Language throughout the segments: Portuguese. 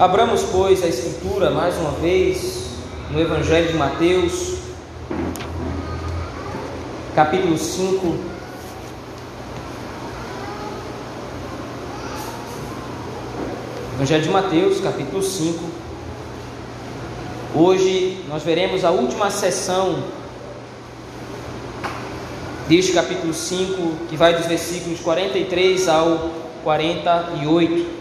Abramos, pois, a Escritura mais uma vez no Evangelho de Mateus, capítulo 5. Evangelho de Mateus, capítulo 5. Hoje nós veremos a última sessão deste capítulo 5, que vai dos versículos 43 ao 48.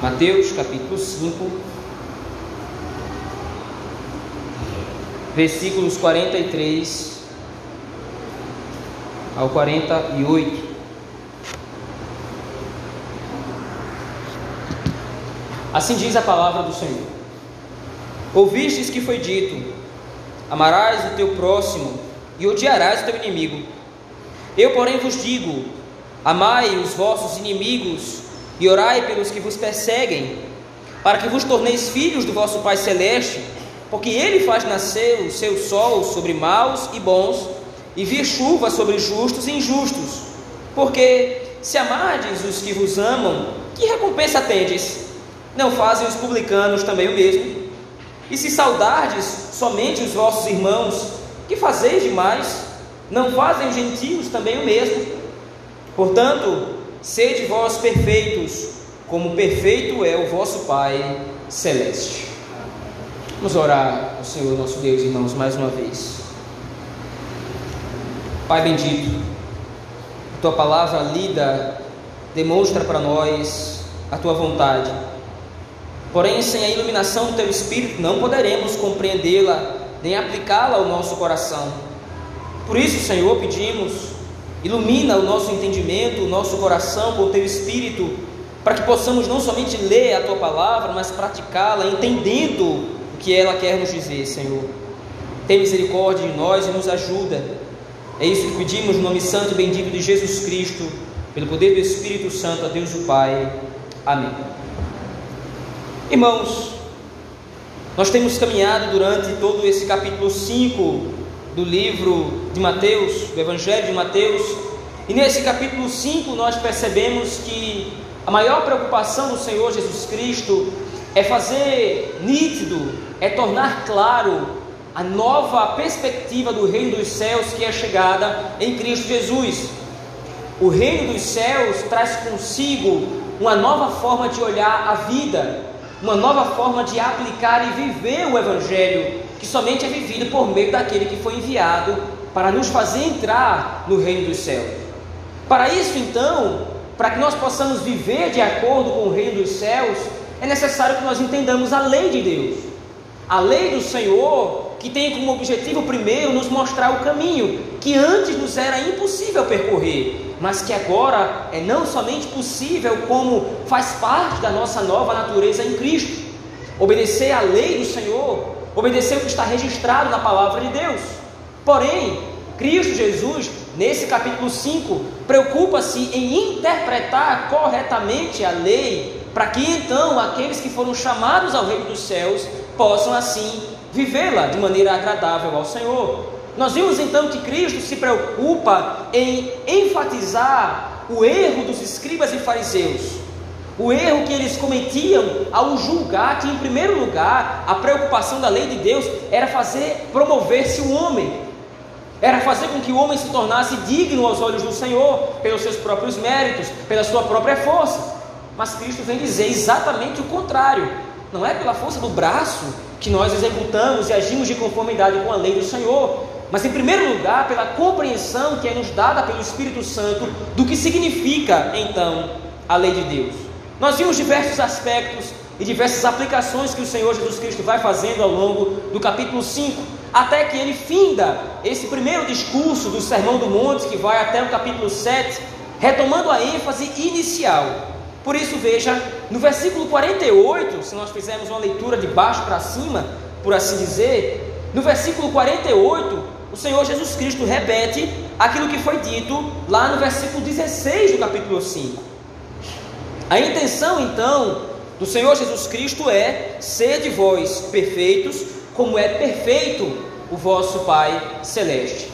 Mateus capítulo 5, versículos 43 ao 48. Assim diz a palavra do Senhor: Ouvistes que foi dito: Amarás o teu próximo e odiarás o teu inimigo. Eu, porém, vos digo: Amai os vossos inimigos e orai pelos que vos perseguem, para que vos torneis filhos do vosso Pai Celeste, porque Ele faz nascer o seu sol sobre maus e bons, e vir chuva sobre justos e injustos. Porque se amardes os que vos amam, que recompensa tendes? Não fazem os publicanos também o mesmo? E se saudardes somente os vossos irmãos, que fazeis demais? Não fazem os gentios também o mesmo? Portanto, Sede vós perfeitos, como perfeito é o vosso Pai celeste. Vamos orar ao Senhor nosso Deus, irmãos, mais uma vez. Pai bendito, a tua palavra lida demonstra para nós a tua vontade. Porém, sem a iluminação do teu Espírito, não poderemos compreendê-la nem aplicá-la ao nosso coração. Por isso, Senhor, pedimos Ilumina o nosso entendimento, o nosso coração com o teu espírito, para que possamos não somente ler a tua palavra, mas praticá-la, entendendo o que ela quer nos dizer, Senhor. Tem misericórdia de nós e nos ajuda. É isso que pedimos no nome santo e bendito de Jesus Cristo, pelo poder do Espírito Santo, a Deus o Pai. Amém. Irmãos, nós temos caminhado durante todo esse capítulo 5 do livro de Mateus, do Evangelho de Mateus. E nesse capítulo 5 nós percebemos que a maior preocupação do Senhor Jesus Cristo é fazer nítido, é tornar claro a nova perspectiva do reino dos céus que é chegada em Cristo Jesus. O reino dos céus traz consigo uma nova forma de olhar a vida, uma nova forma de aplicar e viver o Evangelho que somente é vivido por meio daquele que foi enviado para nos fazer entrar no reino dos céus. Para isso, então, para que nós possamos viver de acordo com o reino dos céus, é necessário que nós entendamos a lei de Deus. A lei do Senhor, que tem como objetivo primeiro nos mostrar o caminho que antes nos era impossível percorrer, mas que agora é não somente possível, como faz parte da nossa nova natureza em Cristo. Obedecer à lei do Senhor obedecer o que está registrado na palavra de Deus. Porém, Cristo Jesus, nesse capítulo 5, preocupa-se em interpretar corretamente a lei, para que então aqueles que foram chamados ao reino dos céus possam assim vivê-la de maneira agradável ao Senhor. Nós vimos então que Cristo se preocupa em enfatizar o erro dos escribas e fariseus o erro que eles cometiam ao julgar que, em primeiro lugar, a preocupação da lei de Deus era fazer promover-se o homem, era fazer com que o homem se tornasse digno aos olhos do Senhor, pelos seus próprios méritos, pela sua própria força. Mas Cristo vem dizer exatamente o contrário: não é pela força do braço que nós executamos e agimos de conformidade com a lei do Senhor, mas em primeiro lugar pela compreensão que é nos dada pelo Espírito Santo do que significa então a lei de Deus. Nós vimos diversos aspectos e diversas aplicações que o Senhor Jesus Cristo vai fazendo ao longo do capítulo 5, até que ele finda esse primeiro discurso do Sermão do Monte, que vai até o capítulo 7, retomando a ênfase inicial. Por isso, veja, no versículo 48, se nós fizermos uma leitura de baixo para cima, por assim dizer, no versículo 48, o Senhor Jesus Cristo repete aquilo que foi dito lá no versículo 16 do capítulo 5. A intenção então do Senhor Jesus Cristo é ser de vós perfeitos, como é perfeito o vosso Pai celeste.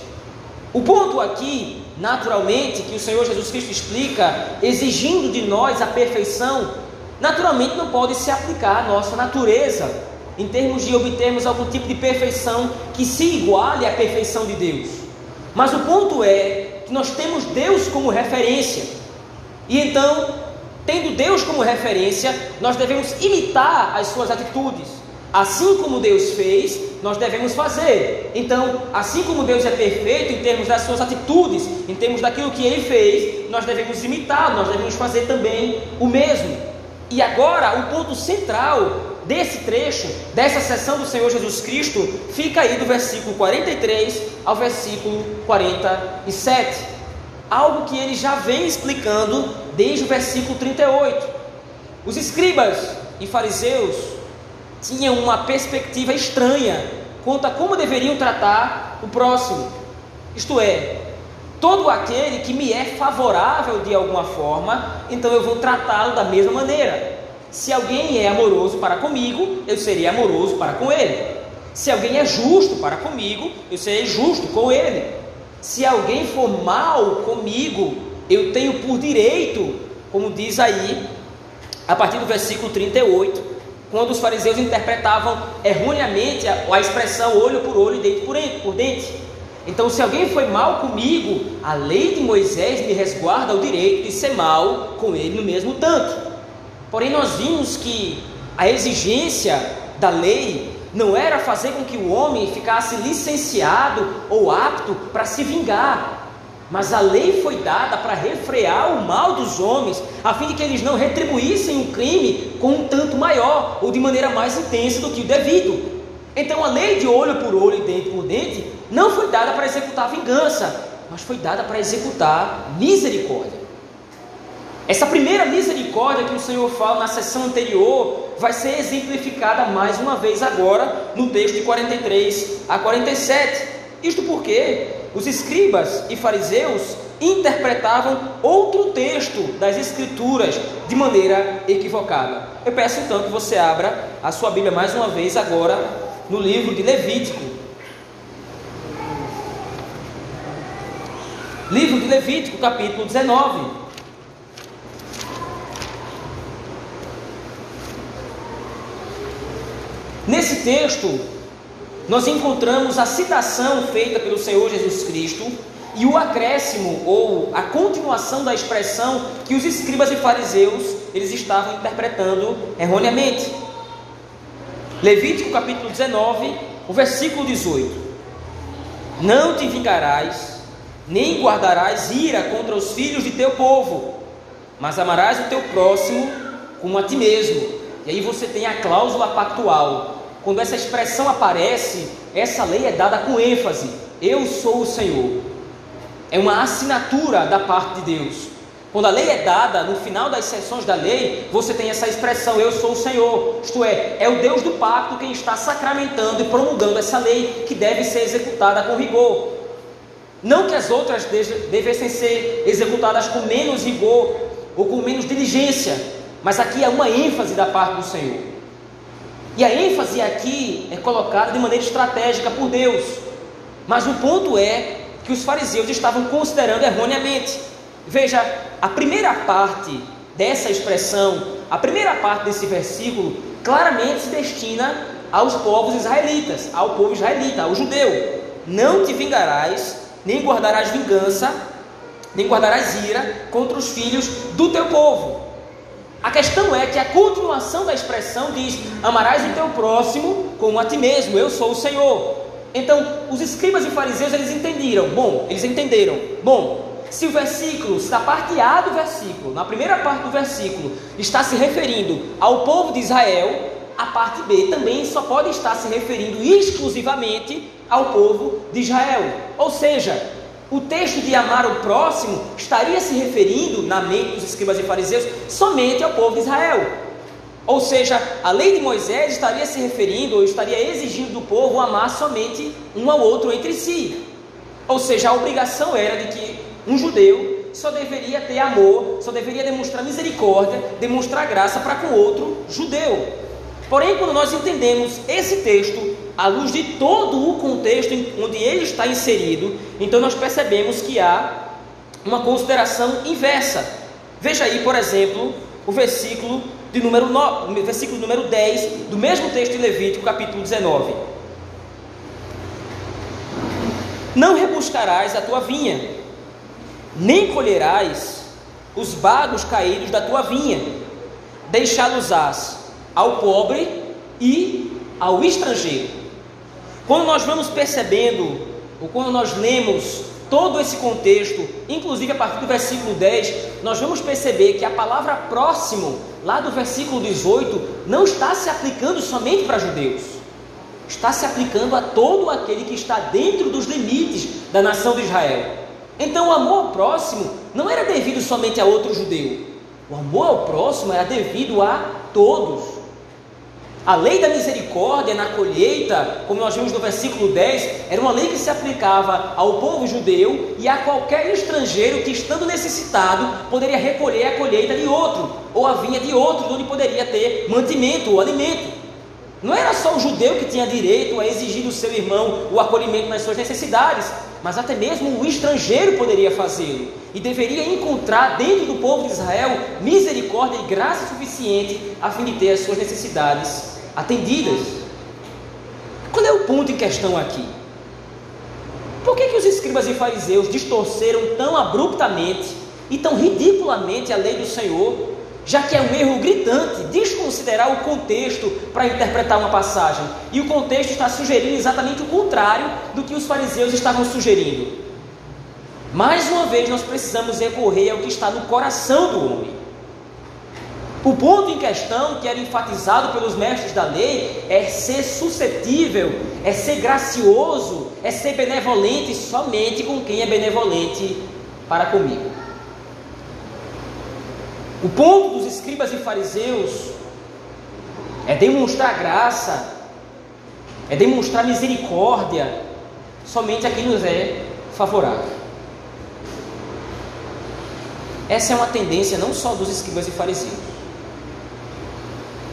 O ponto aqui naturalmente, que o Senhor Jesus Cristo explica, exigindo de nós a perfeição, naturalmente não pode se aplicar à nossa natureza, em termos de obtermos algum tipo de perfeição que se iguale à perfeição de Deus. Mas o ponto é que nós temos Deus como referência, e então, tendo Deus como referência, nós devemos imitar as suas atitudes. Assim como Deus fez, nós devemos fazer. Então, assim como Deus é perfeito em termos das suas atitudes, em termos daquilo que ele fez, nós devemos imitar, nós devemos fazer também o mesmo. E agora, o ponto central desse trecho, dessa sessão do Senhor Jesus Cristo, fica aí do versículo 43 ao versículo 47. Algo que ele já vem explicando desde o versículo 38. Os escribas e fariseus tinham uma perspectiva estranha quanto a como deveriam tratar o próximo. Isto é, todo aquele que me é favorável de alguma forma, então eu vou tratá-lo da mesma maneira. Se alguém é amoroso para comigo, eu serei amoroso para com ele. Se alguém é justo para comigo, eu serei justo com ele. Se alguém for mal comigo, eu tenho por direito, como diz aí, a partir do versículo 38, quando os fariseus interpretavam erroneamente a, expressão olho por olho, dente por por dente. Então, se alguém foi mal comigo, a lei de Moisés me resguarda o direito de ser mal com ele no mesmo tanto. Porém, nós vimos que a exigência da lei não era fazer com que o homem ficasse licenciado ou apto para se vingar, mas a lei foi dada para refrear o mal dos homens, a fim de que eles não retribuíssem o crime com um tanto maior ou de maneira mais intensa do que o devido. Então a lei de olho por olho e dente por dente não foi dada para executar vingança, mas foi dada para executar misericórdia. Essa primeira misericórdia que o Senhor fala na sessão anterior vai ser exemplificada mais uma vez agora no texto de 43 a 47. Isto porque os escribas e fariseus interpretavam outro texto das Escrituras de maneira equivocada. Eu peço então que você abra a sua Bíblia mais uma vez agora no livro de Levítico. Livro de Levítico, capítulo 19. Nesse texto, nós encontramos a citação feita pelo Senhor Jesus Cristo e o acréscimo ou a continuação da expressão que os escribas e fariseus eles estavam interpretando erroneamente. Levítico capítulo 19, o versículo 18. Não te vingarás, nem guardarás ira contra os filhos de teu povo, mas amarás o teu próximo como a ti mesmo. E aí você tem a cláusula pactual, quando essa expressão aparece, essa lei é dada com ênfase: Eu sou o Senhor. É uma assinatura da parte de Deus. Quando a lei é dada, no final das sessões da lei, você tem essa expressão: Eu sou o Senhor. Isto é, é o Deus do pacto quem está sacramentando e promulgando essa lei que deve ser executada com rigor. Não que as outras devessem ser executadas com menos rigor ou com menos diligência, mas aqui é uma ênfase da parte do Senhor. E a ênfase aqui é colocada de maneira estratégica por Deus. Mas o ponto é que os fariseus estavam considerando erroneamente. Veja, a primeira parte dessa expressão, a primeira parte desse versículo, claramente se destina aos povos israelitas, ao povo israelita, ao judeu. Não te vingarás, nem guardarás vingança, nem guardarás ira contra os filhos do teu povo. A questão é que a continuação da expressão diz: Amarás o teu próximo como a ti mesmo, eu sou o Senhor. Então, os escribas e fariseus eles entenderam, bom, eles entenderam, bom, se o versículo, se a parte A do versículo, na primeira parte do versículo, está se referindo ao povo de Israel, a parte B também só pode estar se referindo exclusivamente ao povo de Israel. Ou seja, o texto de amar o próximo estaria se referindo, na mente dos escribas e fariseus, somente ao povo de Israel. Ou seja, a lei de Moisés estaria se referindo ou estaria exigindo do povo amar somente um ao outro entre si. Ou seja, a obrigação era de que um judeu só deveria ter amor, só deveria demonstrar misericórdia, demonstrar graça para com outro judeu. Porém, quando nós entendemos esse texto à luz de todo o contexto onde ele está inserido, então nós percebemos que há uma consideração inversa. Veja aí, por exemplo, o versículo de número 9, versículo número 10 do mesmo texto de Levítico, capítulo 19. Não rebuscarás a tua vinha, nem colherás os bagos caídos da tua vinha, deixá-los-ás ao pobre e ao estrangeiro. Quando nós vamos percebendo, ou quando nós lemos todo esse contexto, inclusive a partir do versículo 10, nós vamos perceber que a palavra próximo, lá do versículo 18, não está se aplicando somente para judeus, está se aplicando a todo aquele que está dentro dos limites da nação de Israel. Então, o amor ao próximo não era devido somente a outro judeu, o amor ao próximo era devido a todos. A lei da misericórdia na colheita, como nós vimos no versículo 10, era uma lei que se aplicava ao povo judeu e a qualquer estrangeiro que, estando necessitado, poderia recolher a colheita de outro, ou a vinha de outro, onde poderia ter mantimento ou alimento. Não era só o judeu que tinha direito a exigir do seu irmão o acolhimento nas suas necessidades, mas até mesmo o estrangeiro poderia fazê-lo e deveria encontrar dentro do povo de Israel misericórdia e graça suficiente a fim de ter as suas necessidades atendidas. Qual é o ponto em questão aqui? Por que, que os escribas e fariseus distorceram tão abruptamente e tão ridiculamente a lei do Senhor, já que é um erro gritante desconsiderar o contexto para interpretar uma passagem? E o contexto está sugerindo exatamente o contrário do que os fariseus estavam sugerindo. Mais uma vez, nós precisamos recorrer ao que está no coração do homem. O ponto em questão que era enfatizado pelos mestres da lei é ser suscetível, é ser gracioso, é ser benevolente somente com quem é benevolente para comigo. O ponto dos escribas e fariseus é demonstrar graça, é demonstrar misericórdia somente a quem nos é favorável. Essa é uma tendência não só dos escribas e fariseus,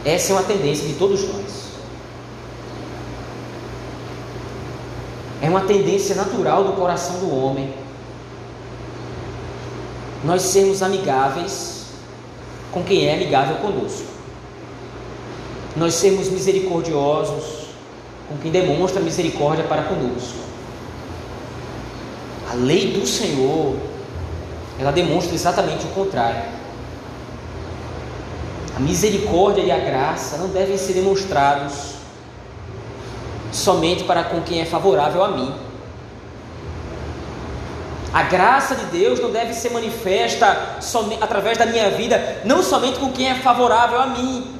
essa é uma tendência de todos nós. É uma tendência natural do coração do homem. Nós sermos amigáveis com quem é amigável conosco. Nós sermos misericordiosos com quem demonstra misericórdia para conosco. A lei do Senhor, ela demonstra exatamente o contrário. A misericórdia e a graça não devem ser demonstrados somente para com quem é favorável a mim. A graça de Deus não deve ser manifesta através da minha vida, não somente com quem é favorável a mim,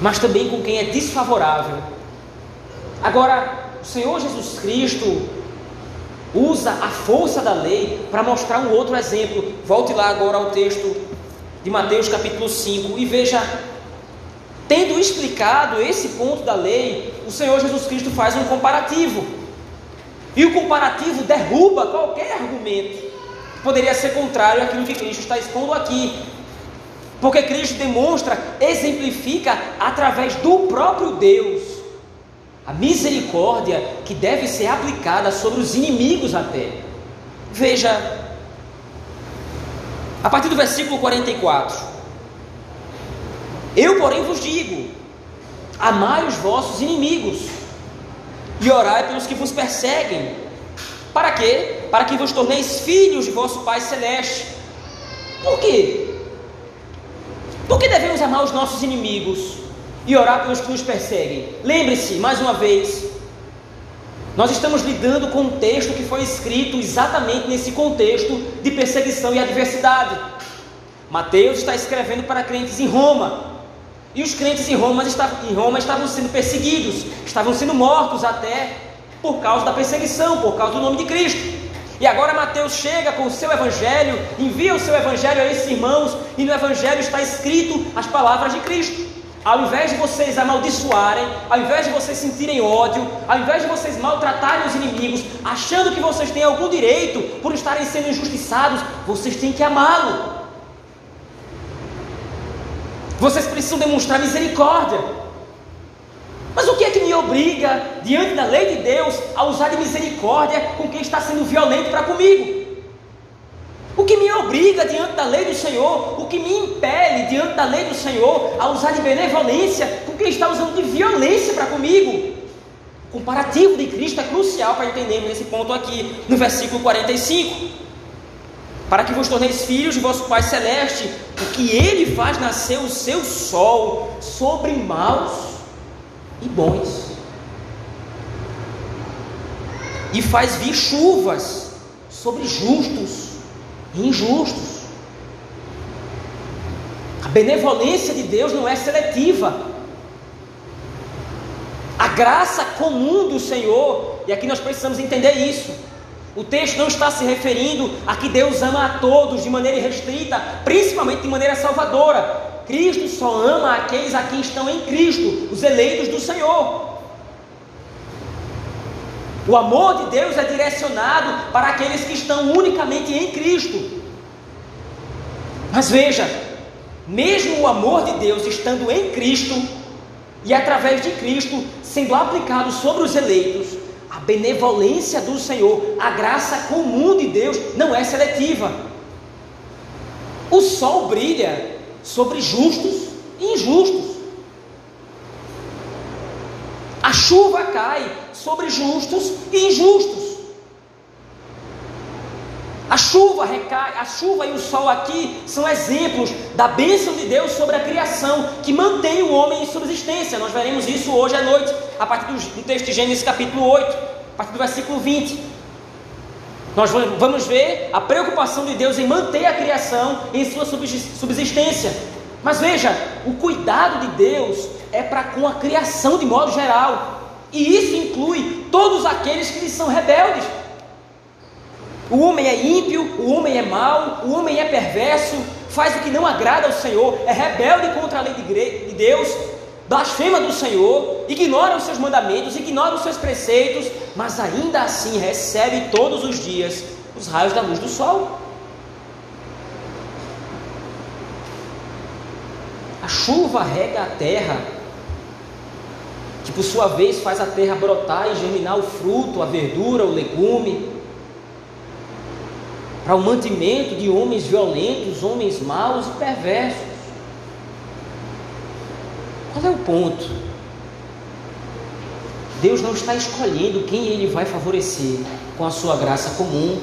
mas também com quem é desfavorável. Agora, o Senhor Jesus Cristo usa a força da lei para mostrar um outro exemplo. Volte lá agora ao texto de Mateus capítulo 5 e veja, tendo explicado esse ponto da lei, o Senhor Jesus Cristo faz um comparativo. E o comparativo derruba qualquer argumento que poderia ser contrário àquilo que Cristo está expondo aqui. Porque Cristo demonstra, exemplifica através do próprio Deus a misericórdia que deve ser aplicada sobre os inimigos até. Veja a partir do versículo 44. Eu, porém, vos digo: amai os vossos inimigos e orai pelos que vos perseguem. Para quê? Para que vos torneis filhos de vosso Pai Celeste. Por quê? Por que devemos amar os nossos inimigos e orar pelos que nos perseguem? Lembre-se, mais uma vez, nós estamos lidando com um texto que foi escrito exatamente nesse contexto de perseguição e adversidade. Mateus está escrevendo para crentes em Roma. E os crentes em Roma, estavam, em Roma estavam sendo perseguidos, estavam sendo mortos até por causa da perseguição, por causa do nome de Cristo. E agora Mateus chega com o seu evangelho, envia o seu evangelho a esses irmãos, e no evangelho está escrito as palavras de Cristo. Ao invés de vocês amaldiçoarem, ao invés de vocês sentirem ódio, ao invés de vocês maltratarem os inimigos, achando que vocês têm algum direito por estarem sendo injustiçados, vocês têm que amá-lo. Vocês precisam demonstrar misericórdia. Mas o que é que me obriga, diante da lei de Deus, a usar de misericórdia com quem está sendo violento para comigo? O que me obriga diante da lei do Senhor, o que me impele diante da lei do Senhor a usar de benevolência, porque Ele está usando de violência para comigo. O comparativo de Cristo é crucial para entendermos esse ponto aqui, no versículo 45 para que vos torneis filhos de vosso Pai Celeste, porque Ele faz nascer o seu sol sobre maus e bons, e faz vir chuvas sobre justos injustos. A benevolência de Deus não é seletiva. A graça comum do Senhor, e aqui nós precisamos entender isso o texto não está se referindo a que Deus ama a todos de maneira irrestrita, principalmente de maneira salvadora. Cristo só ama aqueles a quem estão em Cristo, os eleitos do Senhor. O amor de Deus é direcionado para aqueles que estão unicamente em Cristo. Mas veja, mesmo o amor de Deus estando em Cristo e através de Cristo sendo aplicado sobre os eleitos, a benevolência do Senhor, a graça comum de Deus não é seletiva. O sol brilha sobre justos e injustos. A chuva cai sobre justos e injustos. A chuva recai, a chuva e o sol aqui são exemplos da bênção de Deus sobre a criação, que mantém o homem em subsistência. Nós veremos isso hoje à noite, a partir do texto de Gênesis capítulo 8, a partir do versículo 20. Nós vamos ver a preocupação de Deus em manter a criação em sua subsistência. Mas veja, o cuidado de Deus é para com a criação de modo geral. E isso inclui todos aqueles que são rebeldes. O homem é ímpio, o homem é mau, o homem é perverso, faz o que não agrada ao Senhor, é rebelde contra a lei de Deus, blasfema do Senhor, ignora os seus mandamentos, ignora os seus preceitos, mas ainda assim recebe todos os dias os raios da luz do sol. A chuva rega a terra, que por sua vez faz a terra brotar e germinar o fruto, a verdura, o legume para o mantimento de homens violentos, homens maus e perversos. Qual é o ponto? Deus não está escolhendo quem Ele vai favorecer com a sua graça comum.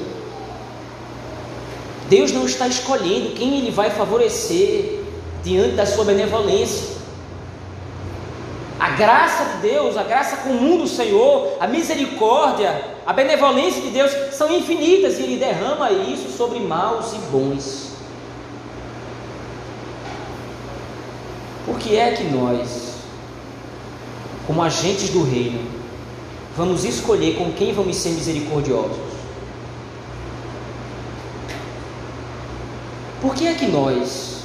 Deus não está escolhendo quem Ele vai favorecer diante da sua benevolência. Graça de Deus, a graça comum do Senhor, a misericórdia, a benevolência de Deus são infinitas e Ele derrama isso sobre maus e bons. Por que é que nós, como agentes do reino, vamos escolher com quem vamos ser misericordiosos? Por que é que nós,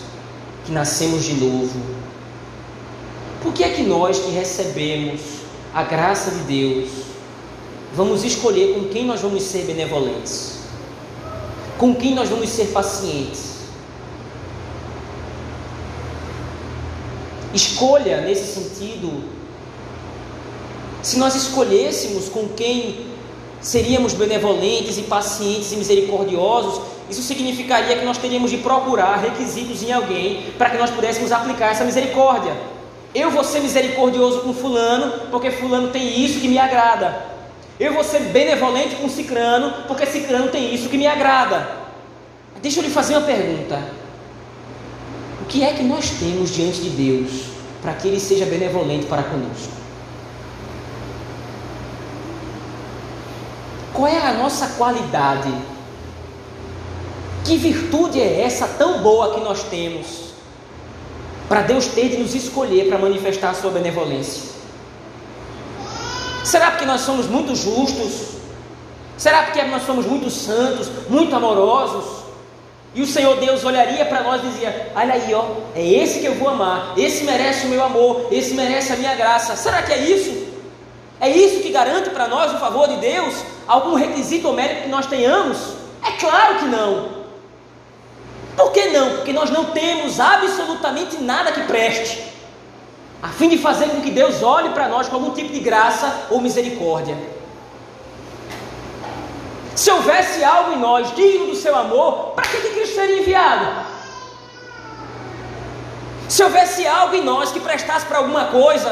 que nascemos de novo, por que é que nós que recebemos a graça de Deus, vamos escolher com quem nós vamos ser benevolentes, com quem nós vamos ser pacientes. Escolha nesse sentido, se nós escolhêssemos com quem seríamos benevolentes e pacientes e misericordiosos, isso significaria que nós teríamos de procurar requisitos em alguém para que nós pudéssemos aplicar essa misericórdia. Eu vou ser misericordioso com Fulano, porque Fulano tem isso que me agrada. Eu vou ser benevolente com Cicrano, porque Cicrano tem isso que me agrada. Deixa eu lhe fazer uma pergunta. O que é que nós temos diante de Deus para que Ele seja benevolente para conosco? Qual é a nossa qualidade? Que virtude é essa tão boa que nós temos para Deus ter de nos escolher para manifestar a sua benevolência? Será porque nós somos muito justos? Será porque nós somos muito santos, muito amorosos? E o Senhor Deus olharia para nós e dizia: Olha aí, ó, é esse que eu vou amar, esse merece o meu amor, esse merece a minha graça. Será que é isso? É isso que garante para nós o favor de Deus? Algum requisito ou mérito que nós tenhamos? É claro que não. Por que não? Porque nós não temos absolutamente nada que preste a fim de fazer com que Deus olhe para nós com algum tipo de graça ou misericórdia. Se houvesse algo em nós digno do seu amor, para que, que Cristo seria enviado? Se houvesse algo em nós que prestasse para alguma coisa,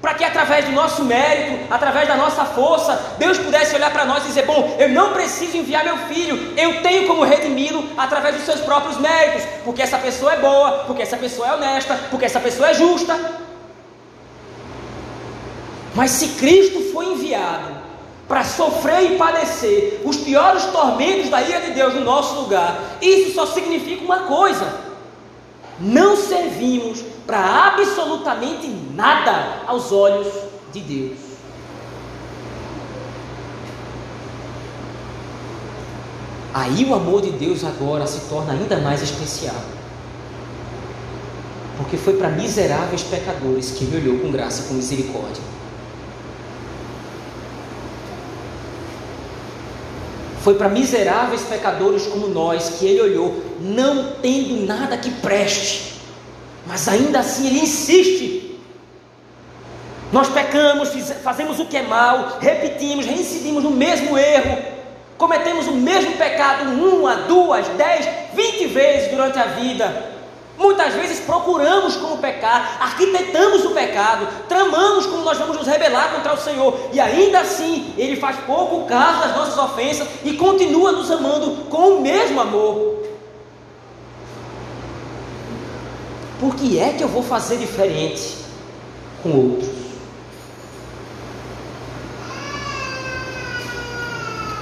para que através do nosso mérito, através da nossa força, Deus pudesse olhar para nós e dizer: Bom, eu não preciso enviar meu filho, eu tenho como redimi-lo através dos seus próprios méritos, porque essa pessoa é boa, porque essa pessoa é honesta, porque essa pessoa é justa. Mas se Cristo foi enviado para sofrer e padecer os piores tormentos da ira de Deus no nosso lugar, isso só significa uma coisa: não servimos para absolutamente nada aos olhos de Deus. Aí o amor de Deus agora se torna ainda mais especial. Porque foi para miseráveis pecadores que ele olhou com graça, com misericórdia. Foi para miseráveis pecadores como nós que ele olhou, não tendo nada que preste, mas ainda assim ele insiste. Nós pecamos, fazemos o que é mal, repetimos, reincidimos no mesmo erro, cometemos o mesmo pecado uma, duas, dez, vinte vezes durante a vida. Muitas vezes procuramos como pecar, arquitetamos o pecado, tramamos como nós vamos nos rebelar contra o Senhor, e ainda assim Ele faz pouco caso das nossas ofensas e continua nos amando com o mesmo amor. Por que é que eu vou fazer diferente com outros?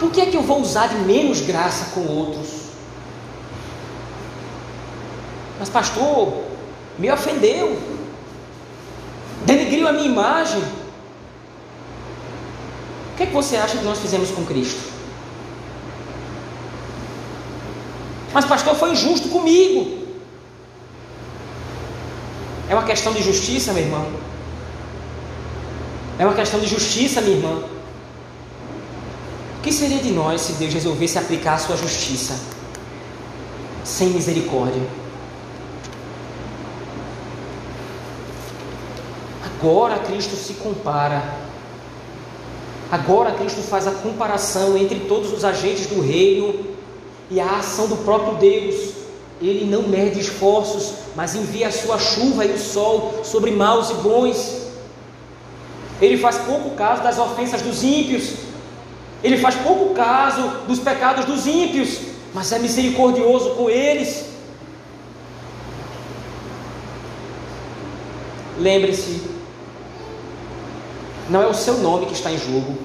Por que é que eu vou usar de menos graça com outros? Mas, pastor, me ofendeu, denegriu a minha imagem. O que é que você acha que nós fizemos com Cristo? Mas, pastor, foi injusto comigo. É uma questão de justiça, meu irmão. É uma questão de justiça, minha irmã. O que seria de nós se Deus resolvesse aplicar a sua justiça sem misericórdia? Agora Cristo se compara. Agora Cristo faz a comparação entre todos os agentes do reino e a ação do próprio Deus. Ele não mede esforços, mas envia a sua chuva e o sol sobre maus e bons. Ele faz pouco caso das ofensas dos ímpios. Ele faz pouco caso dos pecados dos ímpios, mas é misericordioso com eles. Lembre-se, não é o seu nome que está em jogo.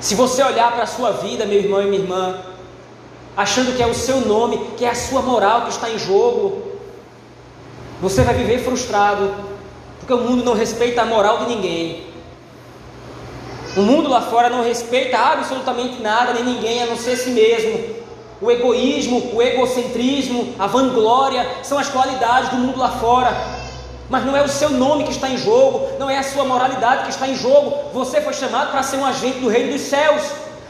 Se você olhar para a sua vida, meu irmão e minha irmã, achando que é o seu nome, que é a sua moral que está em jogo, você vai viver frustrado, porque o mundo não respeita a moral de ninguém. O mundo lá fora não respeita absolutamente nada nem ninguém a não ser si mesmo. O egoísmo, o egocentrismo, a vanglória são as qualidades do mundo lá fora. Mas não é o seu nome que está em jogo, não é a sua moralidade que está em jogo. Você foi chamado para ser um agente do reino dos céus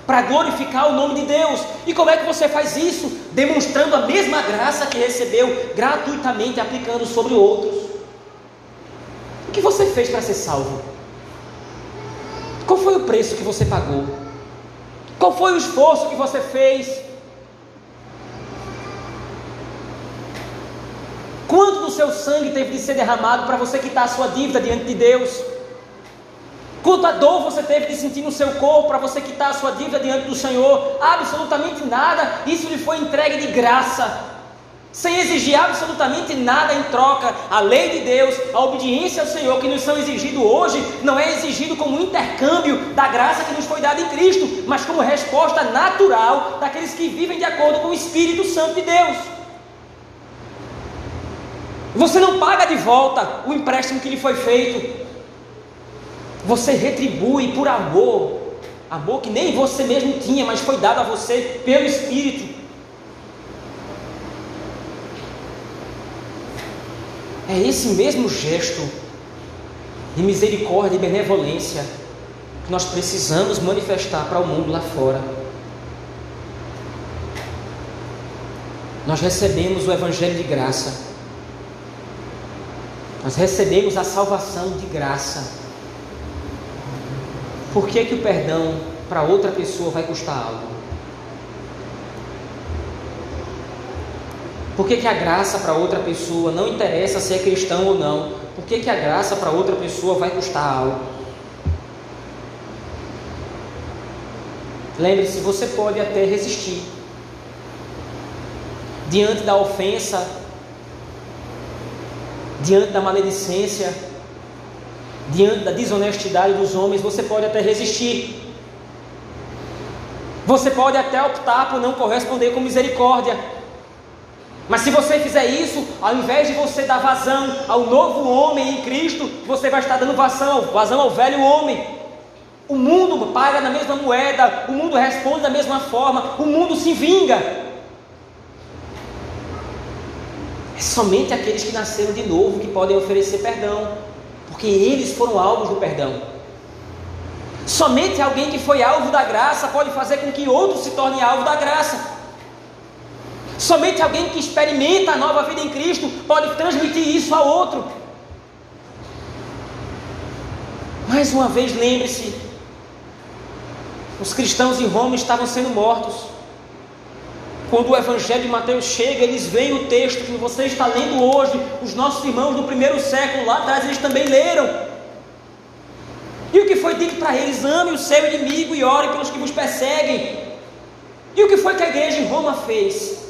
para glorificar o nome de Deus. E como é que você faz isso? Demonstrando a mesma graça que recebeu gratuitamente, aplicando sobre outros. O que você fez para ser salvo? Qual foi o preço que você pagou? Qual foi o esforço que você fez? Quanto do seu sangue teve de ser derramado para você quitar a sua dívida diante de Deus? Quanta dor você teve de sentir no seu corpo para você quitar a sua dívida diante do Senhor? Absolutamente nada. Isso lhe foi entregue de graça. Sem exigir absolutamente nada em troca. A lei de Deus, a obediência ao Senhor que nos são exigidos hoje, não é exigido como intercâmbio da graça que nos foi dada em Cristo, mas como resposta natural daqueles que vivem de acordo com o Espírito Santo de Deus. Você não paga de volta o empréstimo que lhe foi feito, você retribui por amor, amor que nem você mesmo tinha, mas foi dado a você pelo Espírito. É esse mesmo gesto de misericórdia e benevolência que nós precisamos manifestar para o mundo lá fora. Nós recebemos o Evangelho de graça, nós recebemos a salvação de graça por que, que o perdão para outra pessoa vai custar algo? Por que, que a graça para outra pessoa não interessa se é cristão ou não? Por que, que a graça para outra pessoa vai custar algo? Lembre-se, você pode até resistir diante da ofensa, diante da maledicência, diante da desonestidade dos homens, você pode até resistir. Você pode até optar por não corresponder com misericórdia. Mas se você fizer isso, ao invés de você dar vazão ao novo homem em Cristo, você vai estar dando vazão, vazão ao velho homem. O mundo paga na mesma moeda, o mundo responde da mesma forma, o mundo se vinga. É somente aqueles que nasceram de novo que podem oferecer perdão, porque eles foram alvos do perdão. Somente alguém que foi alvo da graça pode fazer com que outro se torne alvo da graça. Somente alguém que experimenta a nova vida em Cristo pode transmitir isso a outro. Mais uma vez, lembre-se: os cristãos em Roma estavam sendo mortos. Quando o Evangelho de Mateus chega, eles veem o texto que você está lendo hoje. Os nossos irmãos do primeiro século, lá atrás, eles também leram. E o que foi dito para eles? Ame o seu inimigo e ore pelos que vos perseguem. E o que foi que a igreja em Roma fez?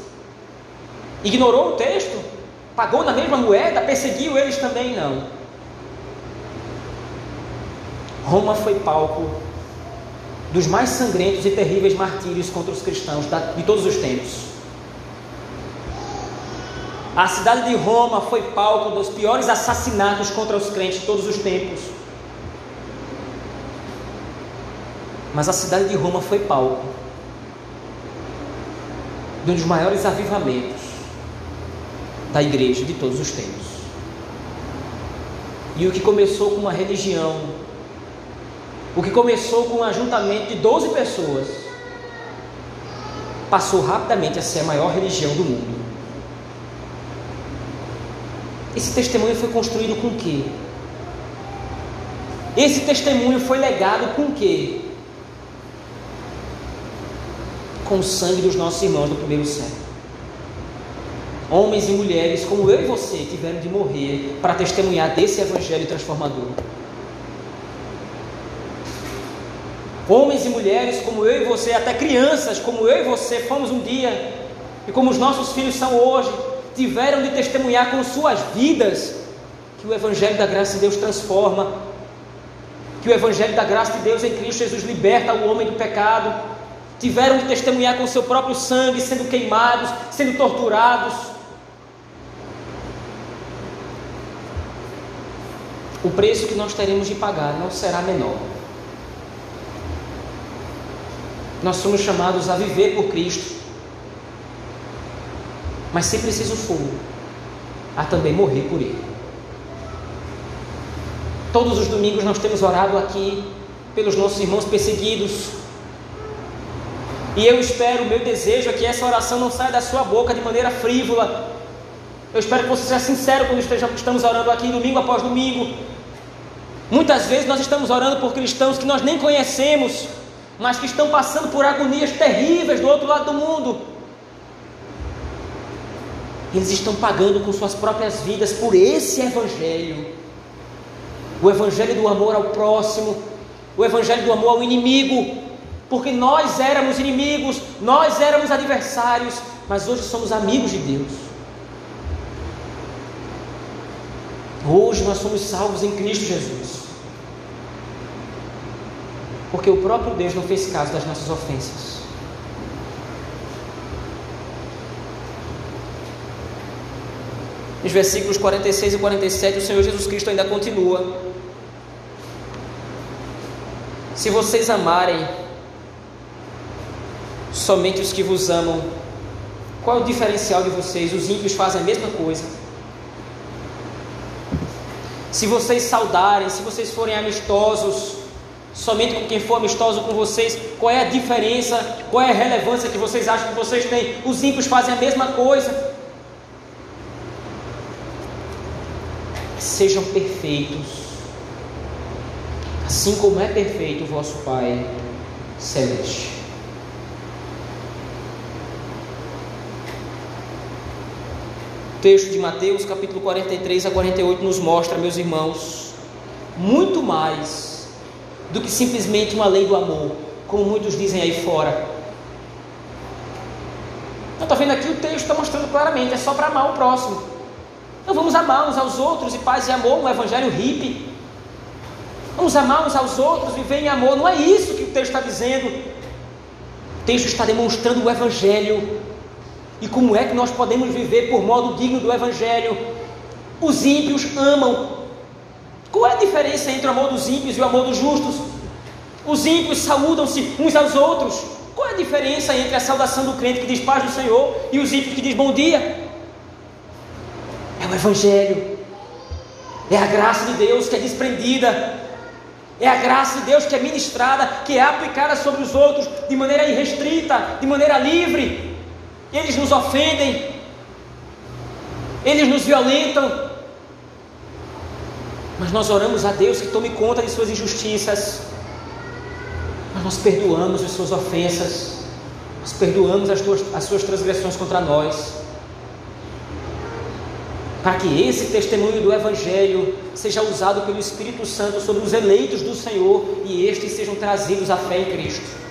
Ignorou o texto? Pagou na mesma moeda? Perseguiu eles também? Não. Roma foi palco dos mais sangrentos e terríveis martírios contra os cristãos de todos os tempos. A cidade de Roma foi palco dos piores assassinatos contra os crentes de todos os tempos. Mas a cidade de Roma foi palco de um dos maiores avivamentos da igreja de todos os tempos. E o que começou com uma religião, o que começou com um ajuntamento de 12 pessoas, passou rapidamente a ser a maior religião do mundo. Esse testemunho foi construído com o quê? Esse testemunho foi legado com quê? Com o sangue dos nossos irmãos do primeiro século homens e mulheres como eu e você tiveram de morrer para testemunhar desse evangelho transformador. Homens e mulheres como eu e você, até crianças como eu e você fomos um dia, e como os nossos filhos são hoje, tiveram de testemunhar com suas vidas que o Evangelho da graça de Deus transforma, que o Evangelho da graça de Deus em Cristo Jesus liberta o homem do pecado, tiveram de testemunhar com seu próprio sangue sendo queimados, sendo torturados, o preço que nós teremos de pagar não será menor. Nós somos chamados a viver por Cristo, mas se preciso for, a também morrer por Ele. Todos os domingos nós temos orado aqui pelos nossos irmãos perseguidos. E eu espero, meu desejo é que essa oração não saia da sua boca de maneira frívola. Eu espero que você seja sincero quando estamos orando aqui domingo após domingo. Muitas vezes nós estamos orando por cristãos que nós nem conhecemos, mas que estão passando por agonias terríveis do outro lado do mundo. Eles estão pagando com suas próprias vidas por esse Evangelho o Evangelho do amor ao próximo, o Evangelho do amor ao inimigo, porque nós éramos inimigos, nós éramos adversários, mas hoje somos amigos de Deus. Hoje nós somos salvos em Cristo Jesus porque o próprio Deus não fez caso das nossas ofensas. Nos versículos 46 e 47, o Senhor Jesus Cristo ainda continua. Se vocês amarem somente os que vos amam, qual é o diferencial de vocês? Os ímpios fazem a mesma coisa. Se vocês saudarem, se vocês forem amistosos, somente com quem for amistoso com vocês, qual é a diferença, qual é a relevância que vocês acham que vocês têm? Os ímpios fazem a mesma coisa. Sejam perfeitos, assim como é perfeito o vosso Pai celeste. O texto de Mateus, capítulo 43 a 48, nos mostra, meus irmãos, muito mais do que simplesmente uma lei do amor, como muitos dizem aí fora. Eu estou vendo aqui o texto está mostrando claramente, é só para amar o próximo. Então vamos amar uns aos outros e paz e amor, um evangelho hippie. Vamos amar uns aos outros, viver em amor. Não é isso que o texto está dizendo. O texto está demonstrando o evangelho. E como é que nós podemos viver por modo digno do evangelho? Os ímpios amam. Qual é a diferença entre o amor dos ímpios e o amor dos justos? Os ímpios saúdam-se uns aos outros. Qual é a diferença entre a saudação do crente que diz paz do Senhor e os ímpios que diz bom dia? É o Evangelho, é a graça de Deus que é desprendida, é a graça de Deus que é ministrada, que é aplicada sobre os outros de maneira irrestrita, de maneira livre. Eles nos ofendem, eles nos violentam, mas nós oramos a Deus que tome conta de suas injustiças. Nós perdoamos as suas ofensas, nós perdoamos as, tuas, as suas transgressões contra nós, para que esse testemunho do Evangelho seja usado pelo Espírito Santo sobre os eleitos do Senhor e estes sejam trazidos à fé em Cristo.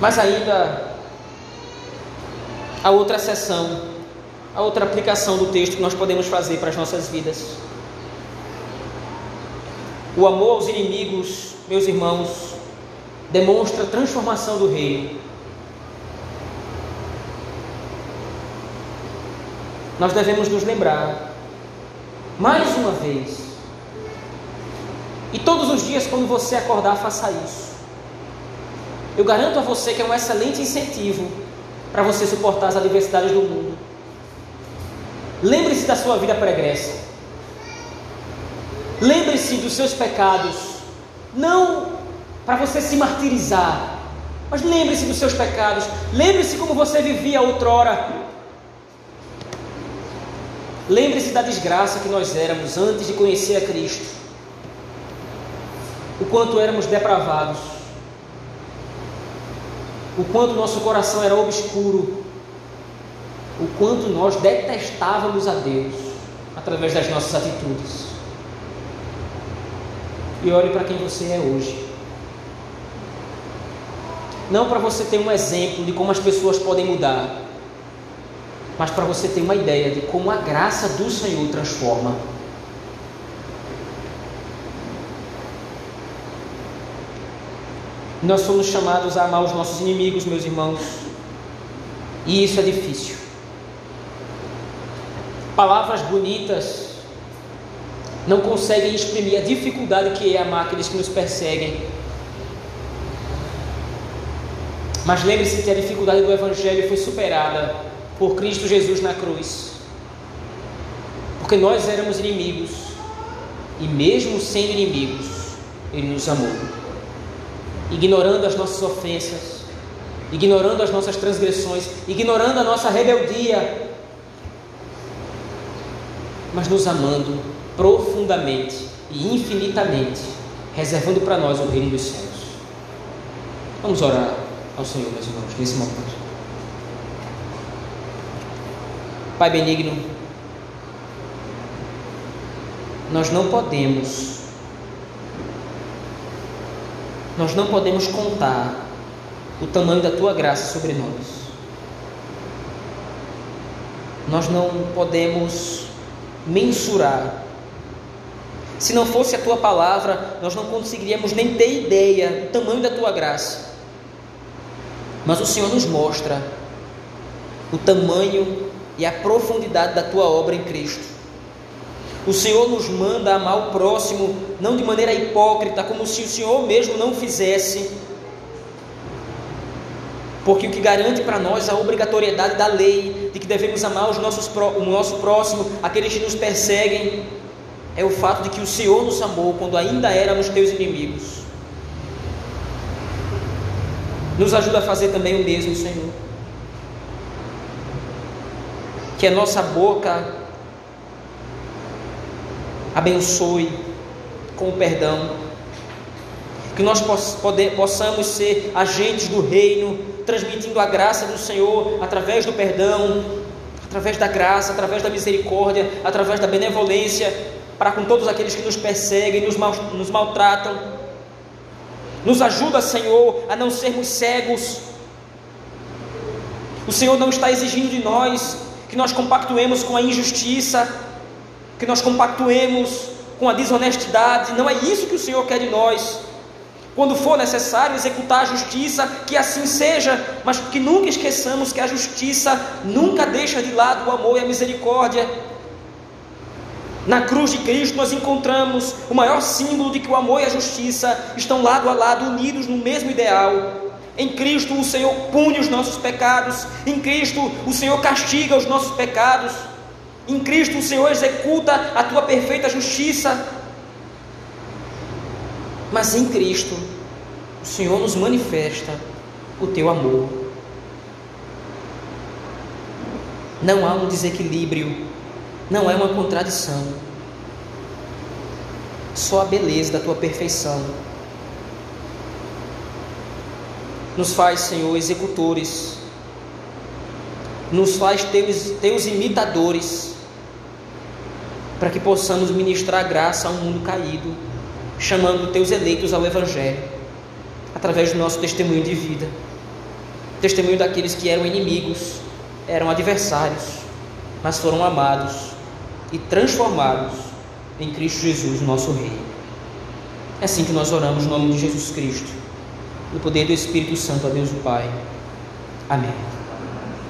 Mas ainda a outra seção, a outra aplicação do texto que nós podemos fazer para as nossas vidas. O amor aos inimigos, meus irmãos, demonstra a transformação do reino. Nós devemos nos lembrar, mais uma vez, e todos os dias, quando você acordar, faça isso. Eu garanto a você que é um excelente incentivo para você suportar as adversidades do mundo. Lembre-se da sua vida pregressa. Lembre-se dos seus pecados, não para você se martirizar, mas lembre-se dos seus pecados, lembre-se como você vivia outrora. Lembre-se da desgraça que nós éramos antes de conhecer a Cristo, o quanto éramos depravados, o quanto nosso coração era obscuro, o quanto nós detestávamos a Deus através das nossas atitudes e olhe para quem você é hoje. Não para você ter um exemplo de como as pessoas podem mudar, mas para você ter uma ideia de como a graça do Senhor transforma. Nós somos chamados a amar os nossos inimigos, meus irmãos, e isso é difícil. Palavras bonitas não conseguem exprimir a dificuldade que é amar aqueles que nos perseguem. Mas lembre-se que a dificuldade do Evangelho foi superada por Cristo Jesus na cruz. Porque nós éramos inimigos, e mesmo sendo inimigos, Ele nos amou. Ignorando as nossas ofensas, ignorando as nossas transgressões, ignorando a nossa rebeldia, mas nos amando profundamente e infinitamente, reservando para nós o reino dos céus. Vamos orar ao Senhor, meus irmãos, nesse momento. Pai benigno, nós não podemos, nós não podemos contar o tamanho da tua graça sobre nós. Nós não podemos mensurar se não fosse a tua palavra, nós não conseguiríamos nem ter ideia do tamanho da tua graça. Mas o Senhor nos mostra o tamanho e a profundidade da tua obra em Cristo. O Senhor nos manda amar o próximo, não de maneira hipócrita, como se o Senhor mesmo não fizesse. Porque o que garante para nós a obrigatoriedade da lei, de que devemos amar os nossos, o nosso próximo, aqueles que nos perseguem, é o fato de que o Senhor nos amou quando ainda éramos teus inimigos. Nos ajuda a fazer também o mesmo, Senhor. Que a nossa boca abençoe com o perdão, Que nós possamos ser agentes do reino, transmitindo a graça do Senhor através do perdão, através da graça, através da misericórdia, através da benevolência, para com todos aqueles que nos perseguem, nos, mal, nos maltratam. Nos ajuda, Senhor, a não sermos cegos. O Senhor não está exigindo de nós que nós compactuemos com a injustiça, que nós compactuemos com a desonestidade. Não é isso que o Senhor quer de nós. Quando for necessário executar a justiça, que assim seja, mas que nunca esqueçamos que a justiça nunca deixa de lado o amor e a misericórdia. Na cruz de Cristo nós encontramos o maior símbolo de que o amor e a justiça estão lado a lado, unidos no mesmo ideal. Em Cristo o Senhor pune os nossos pecados, em Cristo o Senhor castiga os nossos pecados, em Cristo o Senhor executa a tua perfeita justiça. Mas em Cristo, o Senhor nos manifesta o teu amor. Não há um desequilíbrio, não é uma contradição. Só a beleza da tua perfeição nos faz, Senhor, executores, nos faz teus, teus imitadores, para que possamos ministrar graça a um mundo caído chamando teus eleitos ao Evangelho, através do nosso testemunho de vida, testemunho daqueles que eram inimigos, eram adversários, mas foram amados e transformados em Cristo Jesus, nosso Rei. É assim que nós oramos no nome de Jesus Cristo, no poder do Espírito Santo, a Deus o Pai. Amém.